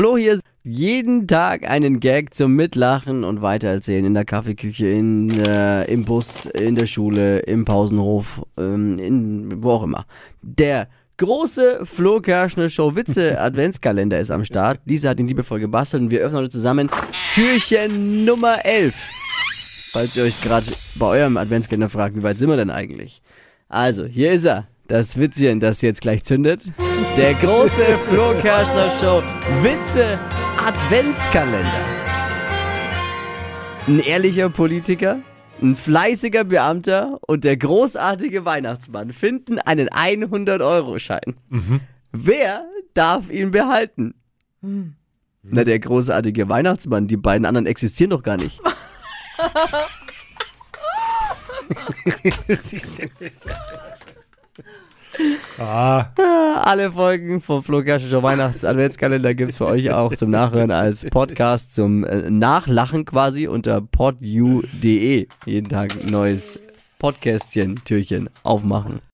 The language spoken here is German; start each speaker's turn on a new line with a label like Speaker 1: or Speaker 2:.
Speaker 1: Flo hier jeden Tag einen Gag zum Mitlachen und Weitererzählen in der Kaffeeküche, in, äh, im Bus, in der Schule, im Pausenhof, ähm, in, wo auch immer. Der große Flo Kerschner Show Witze Adventskalender ist am Start. Lisa hat ihn liebevoll gebastelt und wir öffnen heute zusammen Türchen Nummer 11. Falls ihr euch gerade bei eurem Adventskalender fragt, wie weit sind wir denn eigentlich? Also, hier ist er. Das Witzchen, das jetzt gleich zündet. Der große Flo Kerschner Show Witze Adventskalender. Ein ehrlicher Politiker, ein fleißiger Beamter und der großartige Weihnachtsmann finden einen 100-Euro-Schein. Wer darf ihn behalten? Na, der großartige Weihnachtsmann. Die beiden anderen existieren doch gar nicht.
Speaker 2: Ah,
Speaker 1: Alle Folgen vom Flo Kerschner Show Weihnachts Adventskalender gibt's für euch auch zum Nachhören als Podcast zum äh, Nachlachen quasi unter podu.de. Jeden Tag neues Podcastchen, Türchen aufmachen.